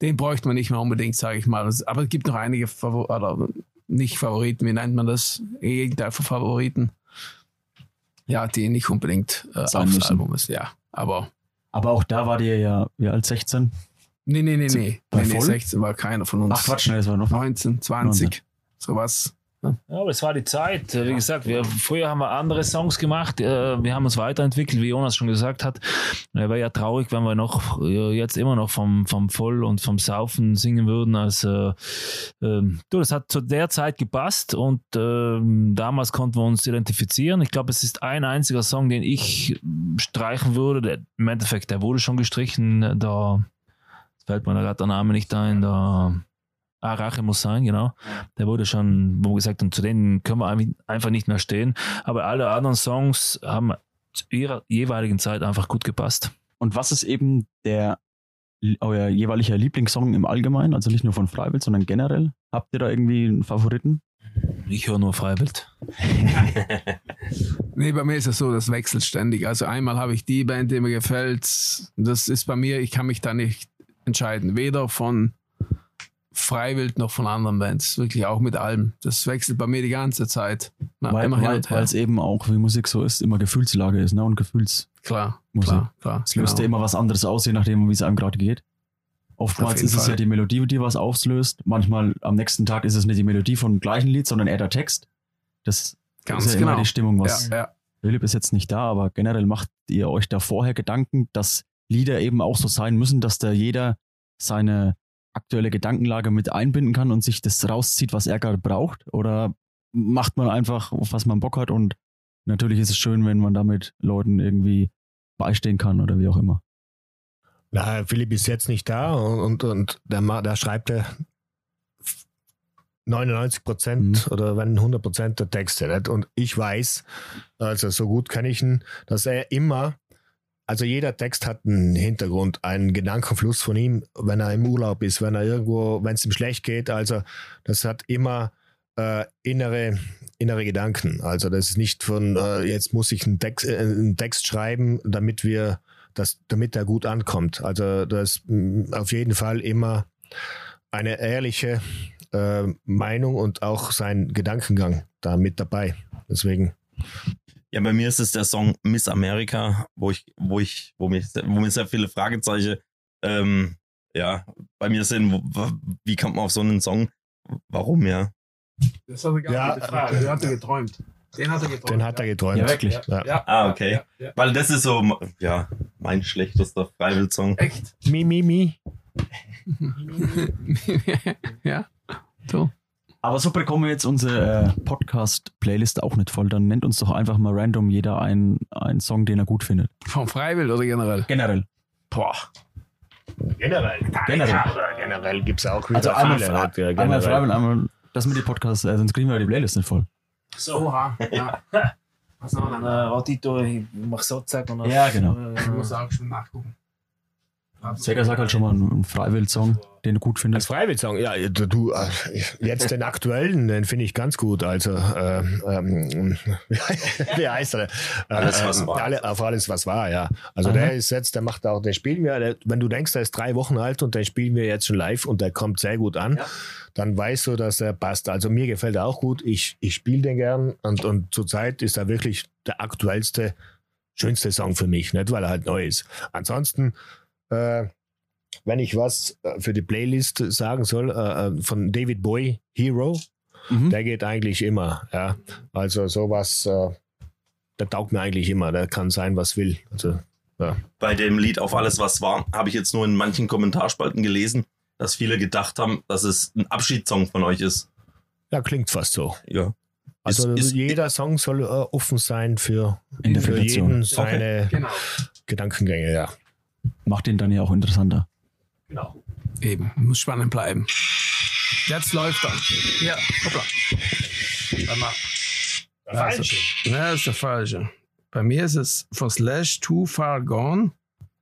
Den bräuchte man nicht mehr unbedingt, sage ich mal. Aber es gibt noch einige Favor oder nicht Favoriten, wie nennt man das? Gegenteil von Favoriten ja, die nicht unbedingt äh, aufs. Album ist, ja. Aber. Aber auch da war dir ja, wie alt, 16? Nee, nee, nee, nee. nee, nee 16 war keiner von uns. Ach Quatsch, nee, das war noch. 19, 20, 19. sowas. Ja, aber es war die Zeit. Wie gesagt, wir, früher haben wir andere Songs gemacht. Äh, wir haben uns weiterentwickelt, wie Jonas schon gesagt hat. Er wäre ja traurig, wenn wir noch jetzt immer noch vom, vom Voll und vom Saufen singen würden. Also, ähm, du, das hat zu der Zeit gepasst und äh, damals konnten wir uns identifizieren. Ich glaube, es ist ein einziger Song, den ich streichen würde. Der, Im Endeffekt, der wurde schon gestrichen. Da fällt mir gerade der Name nicht ein. Da Ah, Rache muss sein, genau. Der wurde schon, wo wir gesagt haben, zu denen können wir einfach nicht mehr stehen. Aber alle anderen Songs haben zu ihrer jeweiligen Zeit einfach gut gepasst. Und was ist eben der euer jeweiliger Lieblingssong im Allgemeinen, also nicht nur von Freiwild, sondern generell? Habt ihr da irgendwie einen Favoriten? Ich höre nur Freiwild. nee, bei mir ist es so, das wechselt ständig. Also einmal habe ich die Band, die mir gefällt. Das ist bei mir, ich kann mich da nicht entscheiden. Weder von Freiwild noch von anderen Bands, wirklich auch mit allem. Das wechselt bei mir die ganze Zeit. Na, weil, es eben auch, wie Musik so ist, immer Gefühlslage ist ne? und Gefühls. Klar, klar, klar. Es löst genau. ja immer was anderes aus, je nachdem, wie es einem gerade geht. Oftmals ist Fall. es ja die Melodie, die was auslöst. Manchmal am nächsten Tag ist es nicht die Melodie vom gleichen Lied, sondern eher der Text. Das Ganz ist ja genau. immer die Stimmung, was. Ja, ja. Philipp ist jetzt nicht da, aber generell macht ihr euch da vorher Gedanken, dass Lieder eben auch so sein müssen, dass da jeder seine aktuelle Gedankenlage mit einbinden kann und sich das rauszieht, was er gerade braucht? Oder macht man einfach, auf was man Bock hat und natürlich ist es schön, wenn man damit Leuten irgendwie beistehen kann oder wie auch immer. Na, Philipp ist jetzt nicht da und, und, und da, da schreibt er 99 Prozent mhm. oder wenn 100 Prozent der Texte. Nicht? Und ich weiß, also so gut kenne ich ihn, dass er immer also jeder Text hat einen Hintergrund, einen Gedankenfluss von ihm, wenn er im Urlaub ist, wenn er irgendwo, wenn es ihm schlecht geht. Also das hat immer äh, innere, innere Gedanken. Also das ist nicht von, äh, jetzt muss ich einen Text, äh, einen Text schreiben, damit wir, das, damit er gut ankommt. Also das ist mm, auf jeden Fall immer eine ehrliche äh, Meinung und auch sein Gedankengang da mit dabei. Deswegen ja, bei mir ist es der Song Miss America, wo ich, wo ich, wo mich, wo mir sehr viele Fragezeichen ähm, ja, bei mir sind, wie kommt man auf so einen Song? Warum, ja? Das hat er gar Ja, nicht gefragt. Den hat er geträumt. Den hat er geträumt. Den hat er geträumt. Ja, wirklich. Ja. Ja. Ah, okay. Ja, ja. Weil das ist so, ja, mein schlechtester Freiwill-Song. Echt? Mi, mi, mi. ja. So. Aber so bekommen wir jetzt unsere äh, Podcast-Playlist auch nicht voll. Dann nennt uns doch einfach mal random jeder einen, einen Song, den er gut findet. Vom Freiwill oder generell? Generell. Boah. Generell. Generell. Generell gibt es auch wieder Also einmal, viele. halt, ja, einmal generell. frei und einmal das mit die Podcasts, äh, sonst kriegen wir die Playlist nicht voll. So. Oha. Ja. Was Dann, dann? äh, Rodito, ich mach so zack und Ja, genau. Ich muss auch schon nachgucken. Sega sagt halt schon mal einen, Freiwill-Song, den du gut findest. Freiwill-Song, ja, du, äh, jetzt den aktuellen, den finde ich ganz gut. Also, ähm, ähm, wie heißt er? Äh, Alles, was war. Alle, auf alles, was war, ja. Also, Aha. der ist jetzt, der macht auch, den spielen wir, der, wenn du denkst, der ist drei Wochen alt und den spielen wir jetzt schon live und der kommt sehr gut an, dann weißt du, dass er passt. Also, mir gefällt er auch gut. Ich, ich spiele den gern und, und zurzeit ist er wirklich der aktuellste, schönste Song für mich, nicht weil er halt neu ist. Ansonsten, äh, wenn ich was äh, für die Playlist sagen soll, äh, äh, von David Bowie, Hero, Mhm. der geht eigentlich immer. Ja. Also sowas, äh, der taugt mir eigentlich immer. Der kann sein, was will. Also, Bei dem Lied Auf alles, was war, habe ich jetzt nur in manchen Kommentarspalten gelesen, dass viele gedacht haben, dass es ein Abschiedssong von euch ist. ja, klingt fast so. Ja. Also Ist- ist- jeder Song soll äh, offen sein für, für jeden seine Genau. Gedankengänge, ja. Macht den dann ja auch interessanter. Genau. Eben, muss spannend bleiben. Jetzt läuft er. Ja, hoppla. Warte mal. Also, ja, das ist der falsche. Bei mir ist es For Slash Too Far Gone.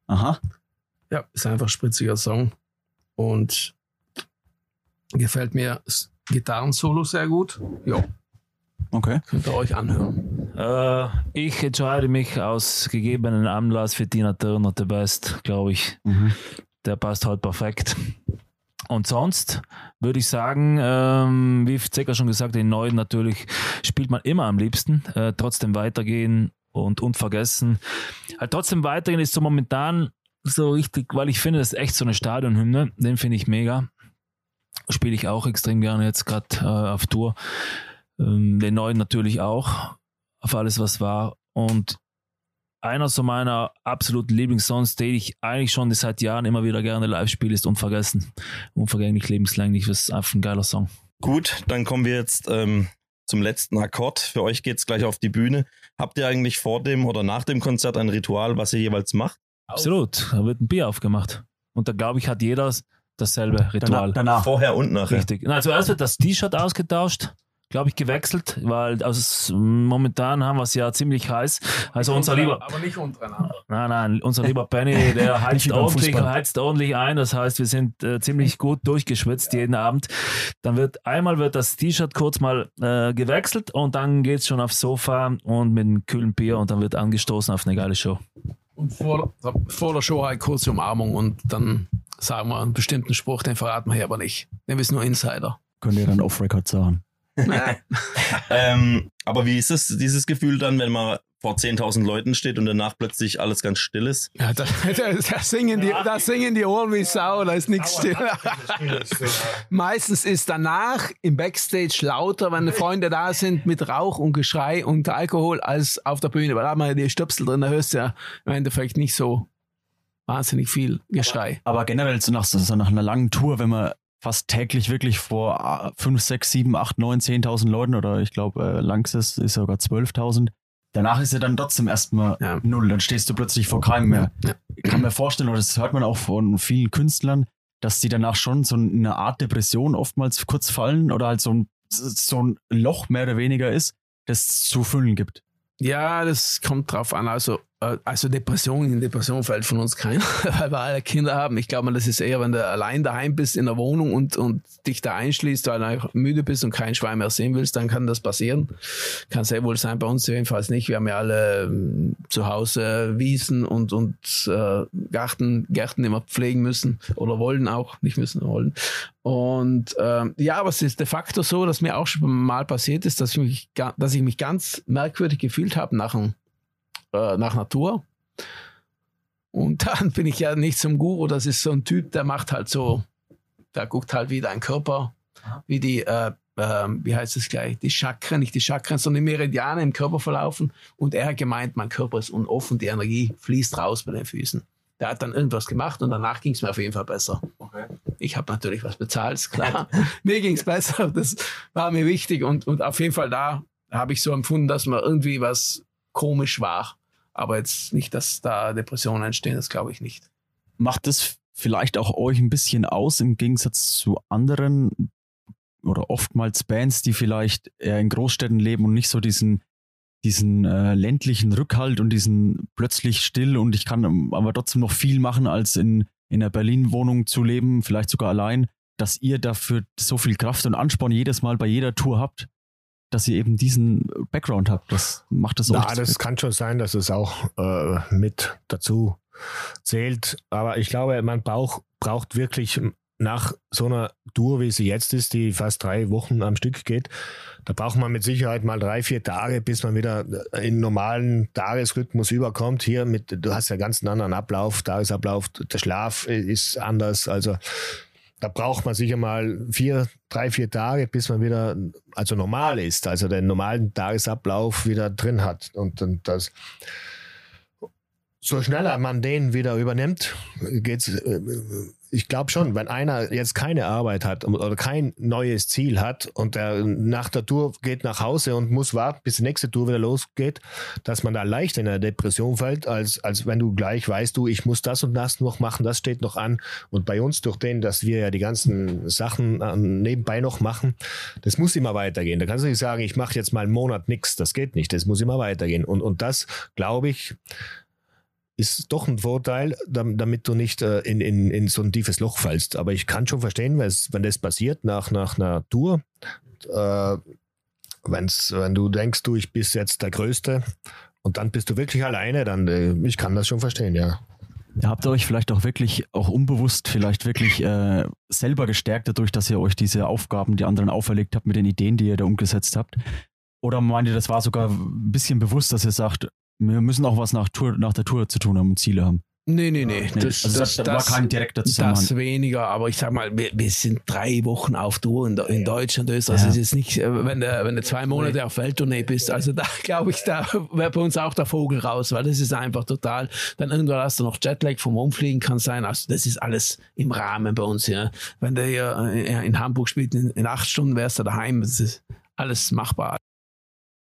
Aha. Ja, ist einfach ein spritziger Song. Und gefällt mir das Gitarrensolo sehr gut. Ja, Okay. könnt ihr euch anhören. Äh, ich entscheide mich aus gegebenen Anlass für Tina Turner, The Best, glaube ich. Mhm. Der passt halt perfekt. Und sonst würde ich sagen, ähm, wie Zecker schon gesagt, den neuen natürlich spielt man immer am liebsten. Äh, trotzdem weitergehen und unvergessen. Halt trotzdem weitergehen ist so momentan so richtig, weil ich finde, das ist echt so eine Stadionhymne. Den finde ich mega. Spiele ich auch extrem gerne jetzt gerade äh, auf Tour. Ähm, den neuen natürlich auch. Auf alles, was war. Und einer so meiner absoluten Lieblingssongs, den ich eigentlich schon seit Jahren immer wieder gerne live spiele, ist Unvergessen. Unvergänglich, lebenslänglich. Das ist einfach ein geiler Song. Gut, dann kommen wir jetzt ähm, zum letzten Akkord. Für euch geht's gleich auf die Bühne. Habt ihr eigentlich vor dem oder nach dem Konzert ein Ritual, was ihr jeweils macht? Absolut. Da wird ein Bier aufgemacht. Und da glaube ich, hat jeder dasselbe Ritual. Danach. danach. Vorher und nachher. Richtig. Na, zuerst wird das T-Shirt ausgetauscht, glaube ich, gewechselt, weil aus, momentan haben wir es ja ziemlich heiß. Also unser lieber, Aber nicht untereinander. nein, nein, unser lieber Penny, der heizt ordentlich, heizt ordentlich ein. Das heißt, wir sind äh, ziemlich gut durchgeschwitzt jeden Abend. Dann wird einmal wird das T-Shirt kurz mal äh, gewechselt und dann geht's schon aufs Sofa und mit einem kühlen Bier und dann wird angestoßen auf eine geile Show. Und vor, vor der Show halt kurze Umarmung und dann sagen wir einen bestimmten Spruch, den verraten wir hier aber nicht. Den wissen nur Insider. Könnt ihr dann off-Record sagen. Ähm, aber wie ist es, dieses Gefühl dann, wenn man vor 10.000 Leuten steht und danach plötzlich alles ganz still ist? Ja, da, da, da, singen die, da singen die Ohren wie Sau, da ist nichts still. Meistens ist danach im Backstage lauter, wenn Freunde da sind mit Rauch und Geschrei und Alkohol, als auf der Bühne. Weil da hat man ja die Stöpsel drin, da hörst du ja im Endeffekt nicht so wahnsinnig viel Geschrei. Aber generell so nach, so nach einer langen Tour, wenn man fast täglich wirklich vor 5, 6, 7, 8, 9, 10.000 Leuten oder ich glaube, äh, Langsys ist sogar 12.000. Danach ist ja dann trotzdem erstmal Ja. null. Dann stehst du plötzlich vor keinem mehr. Ja. Ich kann mir vorstellen, oder das hört man auch von vielen Künstlern, dass die danach schon so eine Art Depression oftmals kurz fallen oder halt so ein, so ein Loch mehr oder weniger ist, das zu füllen gibt. Ja, das kommt drauf an. Also, also Depression, in Depression fällt von uns keiner, weil wir alle Kinder haben. Ich glaube, das ist eher, wenn du allein daheim bist in der Wohnung und, und dich da einschließt, weil du müde bist und kein Schwein mehr sehen willst, dann kann das passieren. Kann sehr wohl sein, bei uns jedenfalls nicht. Wir haben ja alle ähm, zu Hause Wiesen und, und äh, Garten, Gärten immer pflegen müssen oder wollen auch, nicht müssen, wollen. Und ähm, ja, aber es ist de facto so, dass mir auch schon mal passiert ist, dass ich mich, dass ich mich ganz merkwürdig gefühlt habe nach, einem, äh, nach Tour. Und dann bin ich ja nicht zum Guru, das ist so ein Typ, der macht halt so, der guckt halt wie dein Körper, wie die, äh, äh, wie heißt es gleich, die Chakren, nicht die Chakren, sondern die Meridiane im Körper verlaufen. Und er hat gemeint, mein Körper ist unoffen, die Energie fließt raus bei den Füßen. Der hat dann irgendwas gemacht und danach ging es mir auf jeden Fall besser. Okay. Ich habe natürlich was bezahlt, ist klar. mir ging es besser, das war mir wichtig und, und auf jeden Fall da habe ich so empfunden, dass mir irgendwie was komisch war. Aber jetzt nicht, dass da Depressionen entstehen, das glaube ich nicht. Macht es vielleicht auch euch ein bisschen aus im Gegensatz zu anderen oder oftmals Bands, die vielleicht eher in Großstädten leben und nicht so diesen diesen äh, ländlichen Rückhalt und diesen plötzlich still und ich kann aber trotzdem noch viel machen, als in, in einer Berlin-Wohnung zu leben, vielleicht sogar allein, dass ihr dafür so viel Kraft und Ansporn jedes Mal bei jeder Tour habt, dass ihr eben diesen Background habt. Das macht das auch. Ja, das kann schon sein, dass es auch äh, mit dazu zählt. Aber ich glaube, man braucht, braucht wirklich nach so einer Tour, wie sie jetzt ist, die fast drei Wochen am Stück geht, da braucht man mit Sicherheit mal drei, vier Tage, bis man wieder in normalen Tagesrhythmus überkommt. Hier mit, du hast ja ganz einen anderen Ablauf, Tagesablauf, der Schlaf ist anders. Also da braucht man sicher mal vier, drei, vier Tage, bis man wieder also normal ist, also den normalen Tagesablauf wieder drin hat. Und, und das so schneller man den wieder übernimmt, geht's äh, ich glaube schon, wenn einer jetzt keine Arbeit hat oder kein neues Ziel hat und der nach der Tour geht nach Hause und muss warten, bis die nächste Tour wieder losgeht, dass man da leicht in eine Depression fällt, als, als wenn du gleich weißt, du, ich muss das und das noch machen, das steht noch an. Und bei uns, durch den, dass wir ja die ganzen Sachen äh, nebenbei noch machen, das muss immer weitergehen. Da kannst du nicht sagen, ich mache jetzt mal einen Monat nichts. Das geht nicht. Das muss immer weitergehen. Und, und das, glaube ich, ist doch ein Vorteil, damit du nicht äh, in, in, in so ein tiefes Loch fällst. Aber ich kann schon verstehen, wenn das passiert nach, nach einer Tour, äh, wenn's, wenn du denkst, du, ich bin jetzt der Größte und dann bist du wirklich alleine, dann äh, ich kann das schon verstehen, ja. Ihr habt euch vielleicht auch wirklich, auch unbewusst, vielleicht wirklich äh, selber gestärkt dadurch, dass ihr euch diese Aufgaben, die anderen auferlegt habt, mit den Ideen, die ihr da umgesetzt habt. Oder meint ihr, das war sogar ein bisschen bewusst, dass ihr sagt, wir müssen auch was nach, Tour, nach der Tour zu tun haben und Ziele haben. Nee, nee, nee. Das, also das, das, war kein direkter Zusammenhang. Das weniger, aber ich sag mal, wir, wir sind drei Wochen auf Tour in, in Deutschland, Österreich. Ja. Das ist nicht, wenn du, wenn du zwei Monate auf Welttournee bist. Also da glaube ich, da wäre bei uns auch der Vogel raus, weil das ist einfach total. Dann irgendwann hast du noch Jetlag vom Umfliegen kann sein. Also das ist alles im Rahmen bei uns. Ja. Wenn du hier äh, in Hamburg spielst, in, in acht Stunden wärst du daheim. Das ist alles machbar.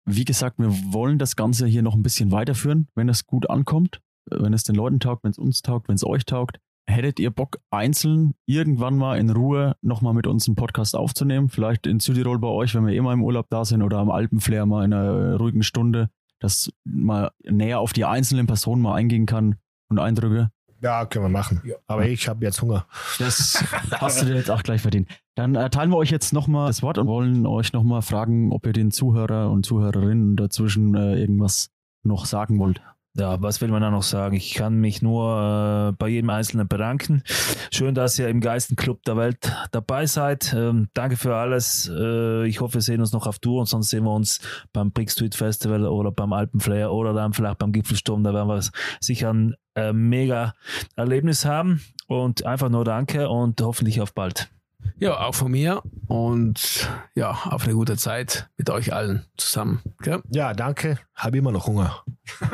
Wie gesagt, wir wollen das Ganze hier noch ein bisschen weiterführen, wenn es gut ankommt, wenn es den Leuten taugt, wenn es uns taugt, wenn es euch taugt. Hättet ihr Bock, einzeln irgendwann mal in Ruhe nochmal mit uns einen Podcast aufzunehmen? Vielleicht in Südtirol bei euch, wenn wir eh mal im Urlaub da sind oder am Alpenflair mal in einer ruhigen Stunde, dass mal näher auf die einzelnen Personen mal eingehen kann und Eindrücke? Ja, können wir machen. Ja. Aber ich habe jetzt Hunger. Das hast du dir jetzt auch gleich verdient. Dann äh, teilen wir euch jetzt nochmal das Wort und wollen euch nochmal fragen, ob ihr den Zuhörer und Zuhörerinnen dazwischen äh, irgendwas noch sagen wollt. Ja, was will man da noch sagen? Ich kann mich nur äh, bei jedem Einzelnen bedanken. Schön, dass ihr im Geistenclub der Welt dabei seid. Ähm, danke für alles. Äh, ich hoffe, wir sehen uns noch auf Tour und sonst sehen wir uns beim Brick Street Festival oder beim Alpenflair oder dann vielleicht beim Gipfelsturm. Da werden wir sicher ein äh, mega Erlebnis haben. Und einfach nur danke und hoffentlich auf bald. Ja, auch von mir und ja, auf eine gute Zeit mit euch allen zusammen. Gell? Ja, danke. Habe immer noch Hunger.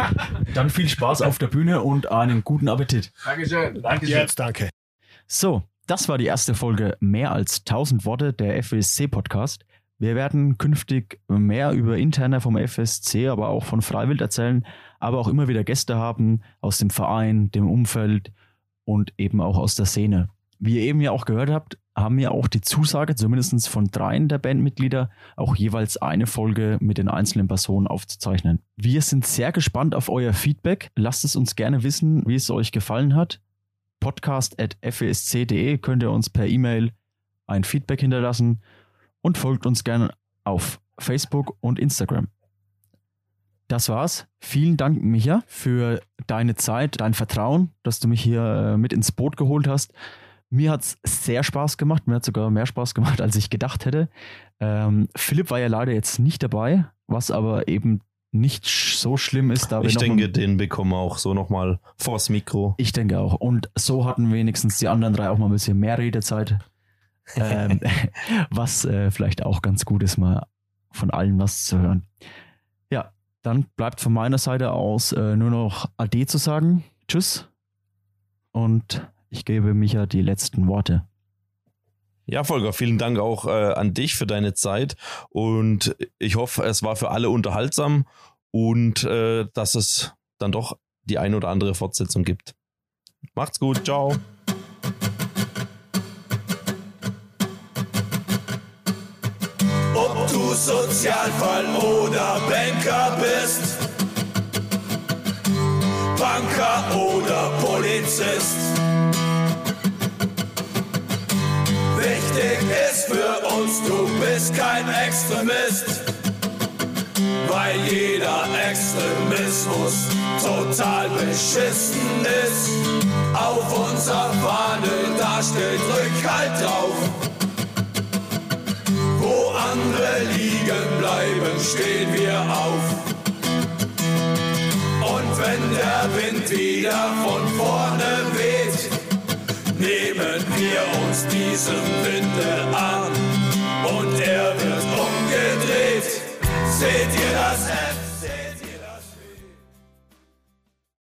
Dann viel Spaß auf der Bühne und einen guten Appetit. Dankeschön. Dankeschön. Jetzt danke. So, das war die erste Folge Mehr als 1000 Worte der FSC Podcast. Wir werden künftig mehr über interne vom FSC, aber auch von Freiwild erzählen, aber auch immer wieder Gäste haben aus dem Verein, dem Umfeld und eben auch aus der Szene. Wie ihr eben ja auch gehört habt, haben wir auch die Zusage, zumindest von dreien der Bandmitglieder, auch jeweils eine Folge mit den einzelnen Personen aufzuzeichnen. Wir sind sehr gespannt auf euer Feedback. Lasst es uns gerne wissen, wie es euch gefallen hat. Podcast.fesc.de könnt ihr uns per E-Mail ein Feedback hinterlassen und folgt uns gerne auf Facebook und Instagram. Das war's. Vielen Dank, Micha, für deine Zeit, dein Vertrauen, dass du mich hier äh, mit ins Boot geholt hast. Mir hat es sehr Spaß gemacht. Mir hat sogar mehr Spaß gemacht, als ich gedacht hätte. Ähm, Philipp war ja leider jetzt nicht dabei, was aber eben nicht so schlimm ist. Da ich denke, den bekommen wir auch so nochmal vors Mikro. Ich denke auch. Und so hatten wenigstens die anderen drei auch mal ein bisschen mehr Redezeit. ähm, was äh, vielleicht auch ganz gut ist, mal von allen was zu hören. Ja, dann bleibt von meiner Seite aus äh, nur noch Ade zu sagen. Tschüss. Und ich gebe Micha die letzten Worte. Ja, Volker, vielen Dank auch äh, an dich für deine Zeit und ich hoffe, es war für alle unterhaltsam und äh, dass es dann doch die ein oder andere Fortsetzung gibt. Macht's gut, ciao. Ob du Sozialfall oder Banker bist, Banker oder Polizist. Ist für uns, du bist kein Extremist, weil jeder Extremismus total beschissen ist. Auf unserer Fahne, da steht Rückhalt drauf. Wo andere liegen bleiben, stehen wir auf. Und wenn der Wind wieder von vorne weht, nehmen wir uns diesem Winde an und er wird umgedreht. Seht ihr das F?